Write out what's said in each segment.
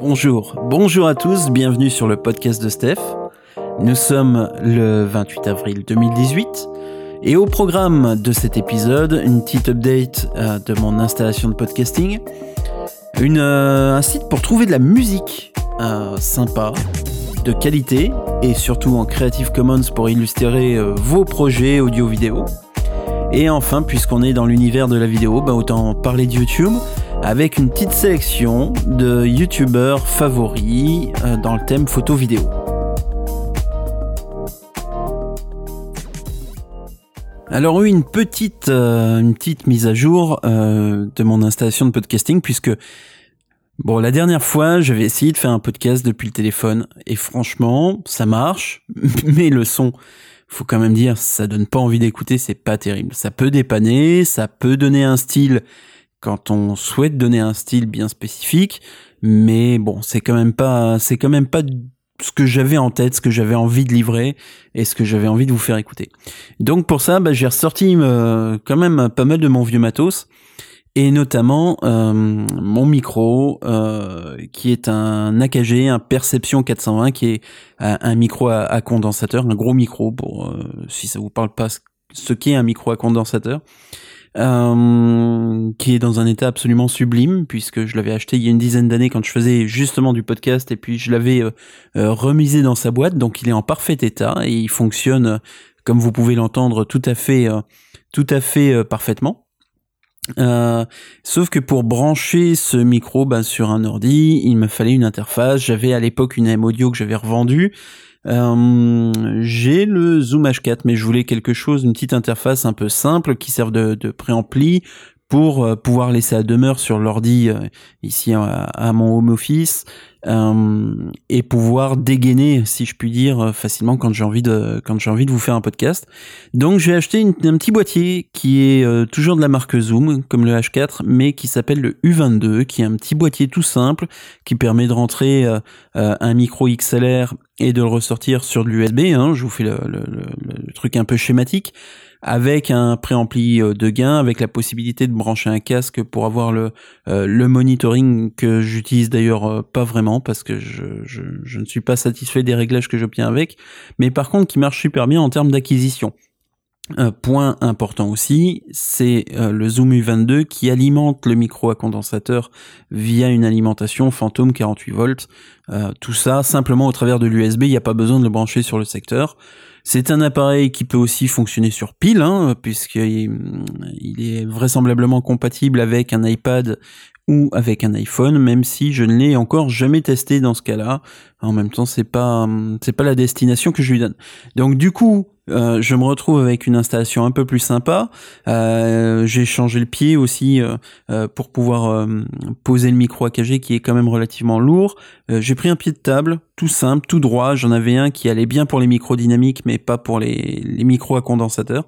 Bonjour, bonjour à tous, bienvenue sur le podcast de Steph. Nous sommes le 28 avril 2018 et au programme de cet épisode, une petite update euh, de mon installation de podcasting, euh, un site pour trouver de la musique euh, sympa, de qualité et surtout en Creative Commons pour illustrer vos projets audio-vidéo. Et enfin, puisqu'on est dans l'univers de la vidéo, bah autant parler de YouTube avec une petite sélection de youtubeurs favoris euh, dans le thème photo-vidéo. Alors oui, une petite, euh, une petite mise à jour euh, de mon installation de podcasting puisque bon la dernière fois j'avais essayé de faire un podcast depuis le téléphone et franchement ça marche, mais le son faut quand même dire ça donne pas envie d'écouter, c'est pas terrible. Ça peut dépanner, ça peut donner un style quand on souhaite donner un style bien spécifique, mais bon, c'est quand même pas, c'est quand même pas ce que j'avais en tête, ce que j'avais envie de livrer et ce que j'avais envie de vous faire écouter. Donc pour ça, bah, j'ai ressorti euh, quand même pas mal de mon vieux matos et notamment euh, mon micro euh, qui est un AKG, un Perception 420 qui est un micro à, condensateur, un gros micro pour si ça vous parle pas ce qu'est un micro à condensateur. Euh, qui est dans un état absolument sublime puisque je l'avais acheté il y a une dizaine d'années quand je faisais justement du podcast et puis je l'avais euh, euh, remisé dans sa boîte donc il est en parfait état et il fonctionne comme vous pouvez l'entendre tout à fait tout à fait parfaitement. Sauf que pour brancher ce micro ben, sur un ordi, il me fallait une interface. J'avais à l'époque une M Audio que j'avais revendue euh, j'ai le Zoom H4, mais je voulais quelque chose, une petite interface un peu simple qui serve de préampli pour euh, pouvoir laisser à demeure sur l'ordi euh, ici à, mon home office euh, et pouvoir dégainer, si je puis dire, facilement quand j'ai envie de quand j'ai envie de vous faire un podcast. Donc j'ai acheté un petit boîtier qui est toujours de la marque Zoom, comme le H4, mais qui s'appelle le U22, qui est un petit boîtier tout simple qui permet de rentrer un micro XLR et de le ressortir sur de l'USB. Hein, je vous fais le, le, le, truc un peu schématique avec un préampli euh, de gain, avec la possibilité de brancher un casque pour avoir le, euh, le monitoring que j'utilise d'ailleurs euh, pas vraiment parce que je, je, ne suis pas satisfait des réglages que j'obtiens avec, mais par contre qui marche super bien en termes d'acquisition. Un point important aussi, c'est le Zoom U22 qui alimente le micro à condensateur via une alimentation Phantom 48 volts. tout ça simplement au travers de l'USB, il n'y a pas besoin de le brancher sur le secteur. C'est un appareil qui peut aussi fonctionner sur pile, hein, puisqu'il il est vraisemblablement compatible avec un iPad ou avec un iPhone, même si je ne l'ai encore jamais testé dans ce cas-là. En même temps, c'est pas c'est pas la destination que je lui donne. Donc du coup, euh, je me retrouve avec une installation un peu plus sympa. Euh, j'ai changé le pied aussi euh, pour pouvoir poser le micro AKG qui est quand même relativement lourd. j'ai pris un pied de table, tout simple, tout droit. J'en avais un qui allait bien pour les micros dynamiques, mais pas pour les, les micros à condensateur.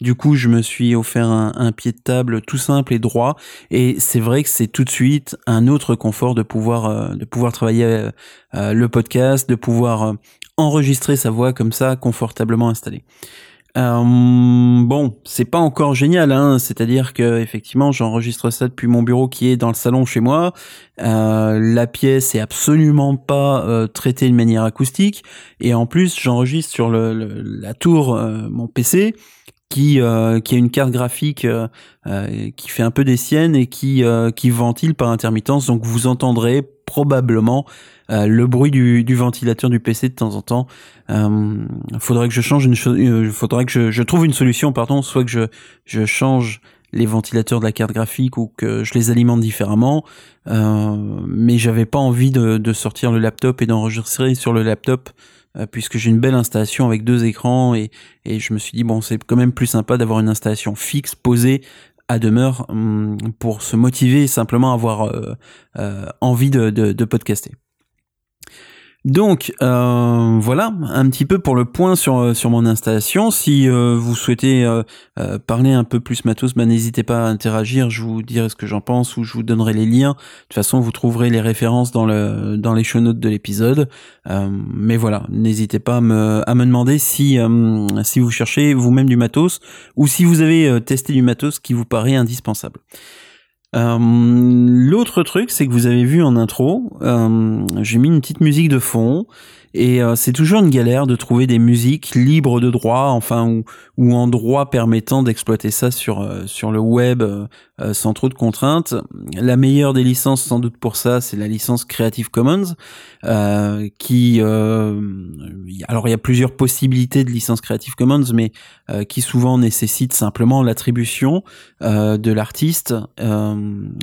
Du coup, je me suis offert un, pied de table tout simple et droit. Et c'est vrai que c'est tout de suite un autre confort de pouvoir euh, de pouvoir travailler euh, euh, le podcast, de pouvoir enregistrer sa voix comme ça confortablement installée. bon, c'est pas encore génial, hein. c'est-à-dire que effectivement, j'enregistre ça depuis mon bureau qui est dans le salon chez moi. la pièce est absolument pas traitée de manière acoustique, et en plus, j'enregistre sur la tour mon PC qui euh, a une carte graphique euh, euh, qui fait un peu des siennes et qui qui ventile par intermittence donc vous entendrez probablement le bruit du, ventilateur du PC de temps en temps. Il faudrait que je change une chose, faudrait que je, trouve une solution, pardon, soit que je change les ventilateurs de la carte graphique ou que je les alimente différemment. mais j'avais pas envie de, sortir le laptop et d'enregistrer sur le laptop euh, puisque j'ai une belle installation avec deux écrans et, je me suis dit bon c'est quand même plus sympa d'avoir une installation fixe posée à demeure hum, pour se motiver et simplement avoir euh, euh, envie de podcaster. Donc euh, voilà un petit peu pour le point sur euh, sur mon installation. Si euh, vous souhaitez parler un peu plus matos, bah, n'hésitez pas à interagir. Je vous dirai ce que j'en pense ou je vous donnerai les liens. De toute façon, vous trouverez les références dans le dans les show notes de l'épisode. mais voilà, n'hésitez pas à me à me demander si si vous cherchez vous-même du matos ou si vous avez testé du matos qui vous paraît indispensable. L'autre truc, c'est que vous avez vu en intro, j'ai mis une petite musique de fond et euh, c'est toujours une galère de trouver des musiques libres de droit, enfin ou, en droit permettant d'exploiter ça sur euh, sur le web euh, sans trop de contraintes. La meilleure des licences sans doute pour ça, c'est la licence Creative Commons, qui alors il y a plusieurs possibilités de licence Creative Commons, mais qui souvent nécessite simplement l'attribution de l'artiste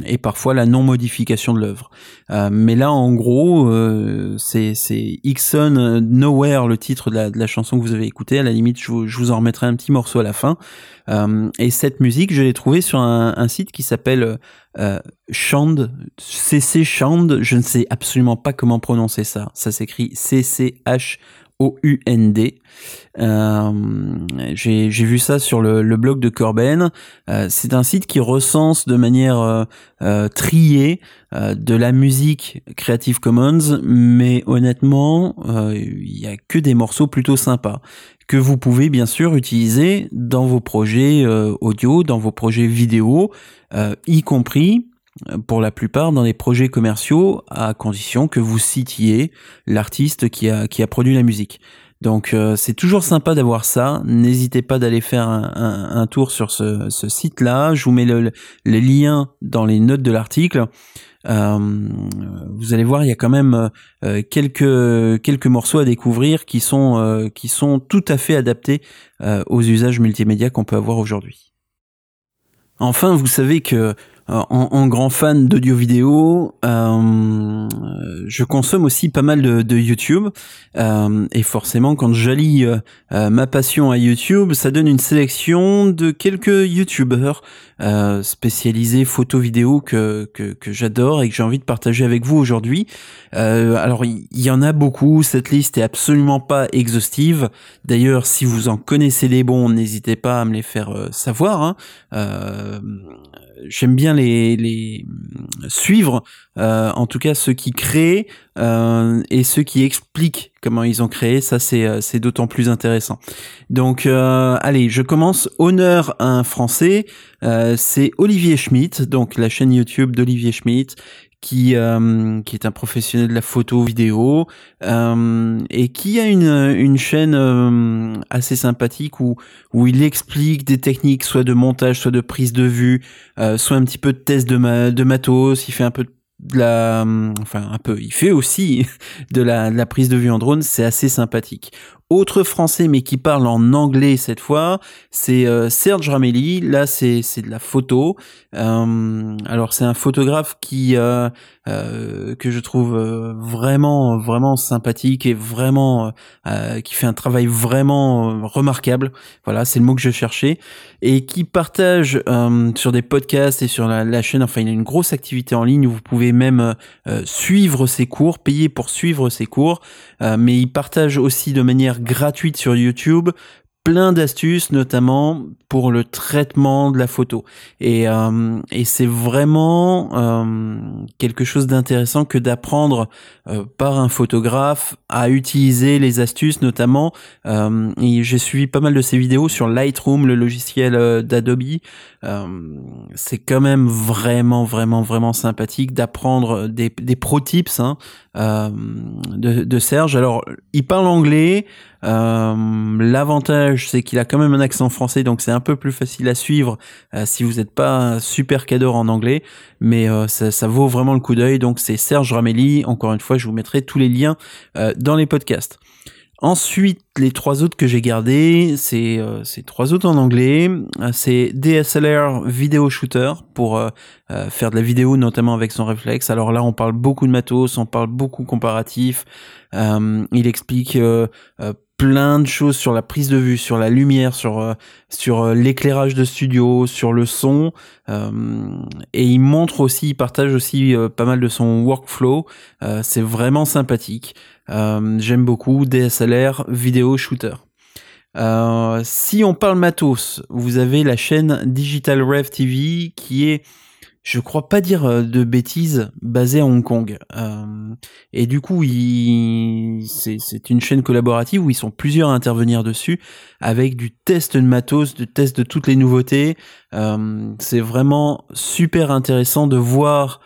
et parfois la non modification de l'œuvre. mais là en gros, c'est c'est euh, Nowhere, le titre de la, chanson que vous avez écoutée. À la limite, je vous, en remettrai un petit morceau à la fin. Euh, et cette musique, je l'ai trouvée sur un, site qui s'appelle euh, Shand, CC Shand. Je ne sais absolument pas comment prononcer ça. Ça s'écrit C-C-H O-U-N-D. Euh, j'ai vu ça sur le, blog de Corben. Euh, c'est un site qui recense de manière euh, triée de la musique Creative Commons, mais honnêtement, il y a que des morceaux plutôt sympas que vous pouvez bien sûr utiliser dans vos projets audio, dans vos projets vidéo, y compris pour la plupart dans les projets commerciaux à condition que vous citiez l'artiste qui a, qui a produit la musique. Donc euh, c'est toujours sympa d'avoir ça. N'hésitez pas d'aller faire un, tour sur ce, site-là. Je vous mets le, les liens dans les notes de l'article. Euh, vous allez voir, il y a quand même euh, quelques quelques morceaux à découvrir qui sont qui sont tout à fait adaptés aux usages multimédia qu'on peut avoir aujourd'hui. Enfin, vous savez que euh, en, grand fan d'audio vidéo, euh, je consomme aussi pas mal de, de YouTube. Euh, et forcément, quand j'allie euh, ma passion à YouTube, ça donne une sélection de quelques YouTubeurs euh, spécialisés photo vidéo que, que, que j'adore et que j'ai envie de partager avec vous aujourd'hui. alors, il y, en a beaucoup. Cette liste est absolument pas exhaustive. D'ailleurs, si vous en connaissez des bons, n'hésitez pas à me les faire savoir. Hein j'aime bien les, suivre, euh, en tout cas ceux qui créent euh, et ceux qui expliquent comment ils ont créé. Ça, c'est euh, d'autant plus intéressant. Donc, allez, je commence. Honneur à un Français, c'est Olivier Schmitt, donc la chaîne YouTube d'Olivier Schmitt, qui euh, qui est un professionnel de la photo vidéo euh, et qui a une une chaîne euh, assez sympathique où où il explique des techniques soit de montage soit de prise de vue euh, soit un petit peu de test de ma, de matos. Il fait un peu de la enfin un peu. Il fait aussi de la, de la prise de vue en drone. C'est assez sympathique autre français mais qui parle en anglais cette fois, c'est euh, Serge Ramelli. Là, c'est c'est de la photo. Euh, alors c'est un photographe qui euh, que je trouve vraiment vraiment sympathique et vraiment qui fait un travail vraiment remarquable. Voilà, c'est le mot que je cherchais et qui partage sur des podcasts et sur la, la, chaîne. Enfin, il a une grosse activité en ligne où vous pouvez même suivre ses cours, payer pour suivre ses cours. mais il partage aussi de manière gratuite sur YouTube. Plein d'astuces, notamment pour le traitement de la photo. Et, euh, et c'est vraiment euh, quelque chose d'intéressant que d'apprendre euh, par un photographe à utiliser les astuces, notamment. j'ai suivi pas mal de ses vidéos sur Lightroom, le logiciel d'Adobe. c'est quand même vraiment, vraiment, vraiment sympathique d'apprendre des, des pro tips hein, de, de Serge. Alors, il parle anglais. Euh, l'avantage, c'est qu'il a quand même un accent français, donc c'est un peu plus facile à suivre euh, si vous n'êtes pas super cador en anglais, mais euh, ça, vaut vraiment le coup d'œil. Donc c'est Serge Ramelli. Encore une fois, je vous mettrai tous les liens dans les podcasts. Ensuite, les trois autres que j'ai gardés, c'est euh, ces trois autres en anglais. C'est DSLR Video Shooter pour faire de la vidéo, notamment avec son réflexe. Alors là, on parle beaucoup de matos, on parle beaucoup comparatif. il explique plein de choses sur la prise de vue, sur la lumière, sur euh, sur euh, l'éclairage de studio, sur le son, euh, et il montre aussi, il partage aussi pas mal de son workflow. c'est vraiment sympathique. J'aime beaucoup DSLR vidéo shooter. si on parle matos, vous avez la chaîne Digital Rev TV qui est je crois pas dire euh, de bêtises, basé à Hong Kong. Euh, et du coup, c'est une chaîne collaborative où ils sont plusieurs à intervenir dessus, avec du test de matos, du test de toutes les nouveautés. Euh, c'est vraiment super intéressant de voir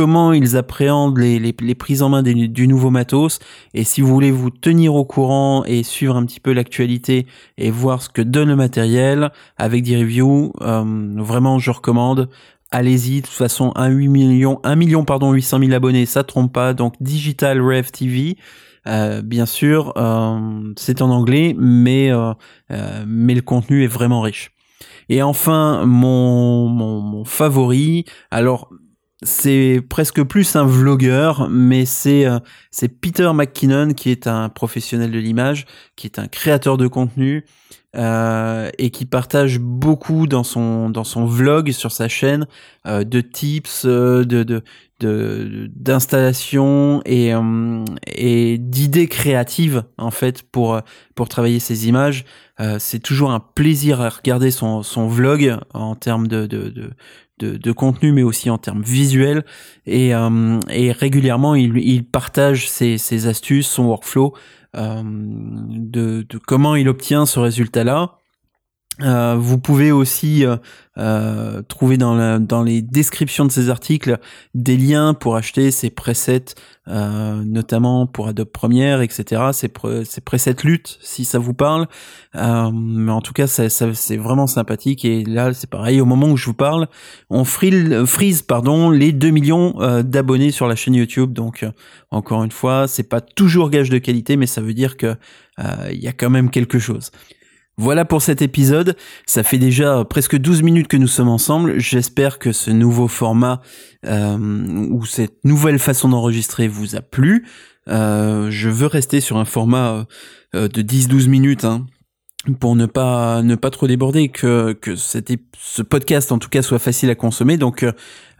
comment ils appréhendent les, prises en main du nouveau matos. Et si vous voulez vous tenir au courant et suivre un petit peu l'actualité et voir ce que donne le matériel avec des reviews, euh, vraiment je recommande. Allez-y, de toute façon, 1, 8 millions, 1 million, pardon, 800 000 abonnés, ça trompe pas. Donc, Digital Rev TV, euh, bien sûr, euh, c'est en anglais, mais, mais le contenu est vraiment riche. Et enfin, mon, mon favori, alors c'est presque plus un vlogueur, mais c'est euh, c'est Peter McKinnon qui est un professionnel de l'image, qui est un créateur de contenu euh, et qui partage beaucoup dans son dans son vlog sur sa chaîne euh, de tips, de de d'installation et et d'idées créatives en fait pour pour travailler ses images. c'est toujours un plaisir à regarder son son vlog en termes de de, de de, contenu, mais aussi en termes visuels. Et, euh, régulièrement, il, partage ses, astuces, son workflow, euh, de, comment il obtient ce résultat-là. Euh, vous pouvez aussi euh, trouver dans, dans les descriptions de ces articles des liens pour acheter ces presets, euh, notamment pour Adobe Premiere, etc. Ces, presets lutte, si ça vous parle. Euh, mais en tout cas, ça, c'est vraiment sympathique. Et là, c'est pareil. Au moment où je vous parle, on freeze pardon, les 2 millions euh, d'abonnés sur la chaîne YouTube. Donc, euh, encore une fois, c'est pas toujours gage de qualité, mais ça veut dire que il y a quand même quelque chose. Voilà pour cet épisode. Ça fait déjà presque 12 minutes que nous sommes ensemble. J'espère que ce nouveau format euh, ou cette nouvelle façon d'enregistrer vous a plu. Euh, je veux rester sur un format euh, de 10-12 minutes. Hein, pour ne pas ne pas trop déborder que que ce podcast en tout cas soit facile à consommer donc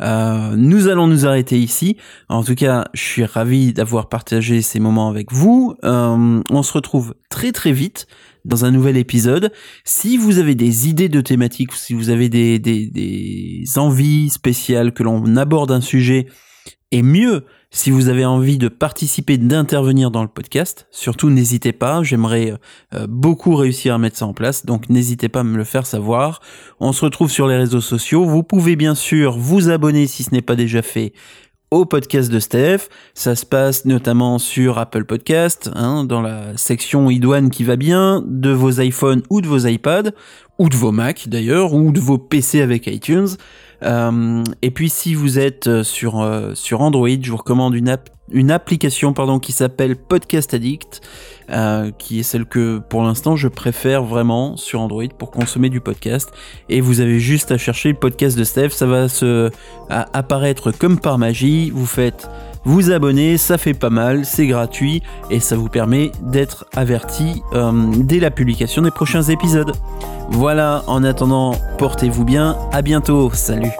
nous allons nous arrêter ici en tout cas je suis ravi d'avoir partagé ces moments avec vous on se retrouve très très vite dans un nouvel épisode. Si vous avez des idées de thématiques, si vous avez des, envies spéciales que l'on aborde un sujet, et mieux, si vous avez envie de participer, d'intervenir dans le podcast, surtout n'hésitez pas, j'aimerais euh, beaucoup réussir à mettre ça en place, donc n'hésitez pas à me le faire savoir. On se retrouve sur les réseaux sociaux, vous pouvez bien sûr vous abonner si ce n'est pas déjà fait au podcast de Steph. Ça se passe notamment sur Apple Podcast, hein, dans la section idoine qui va bien, de vos iPhones ou de vos iPads, ou de vos Mac d'ailleurs, ou de vos PC avec iTunes. Euh, et puis si vous êtes euh, sur, euh, sur Android, je vous recommande une, une application pardon, qui s'appelle Podcast Addict, qui est celle que pour l'instant je préfère vraiment sur Android pour consommer du podcast. Et vous avez juste à chercher le podcast de Steph, ça va se apparaître comme par magie. Vous faites vous abonner, ça fait pas mal, c'est gratuit. Et ça vous permet d'être averti dès la publication des prochains épisodes. Voilà, en attendant, portez-vous bien, à bientôt, salut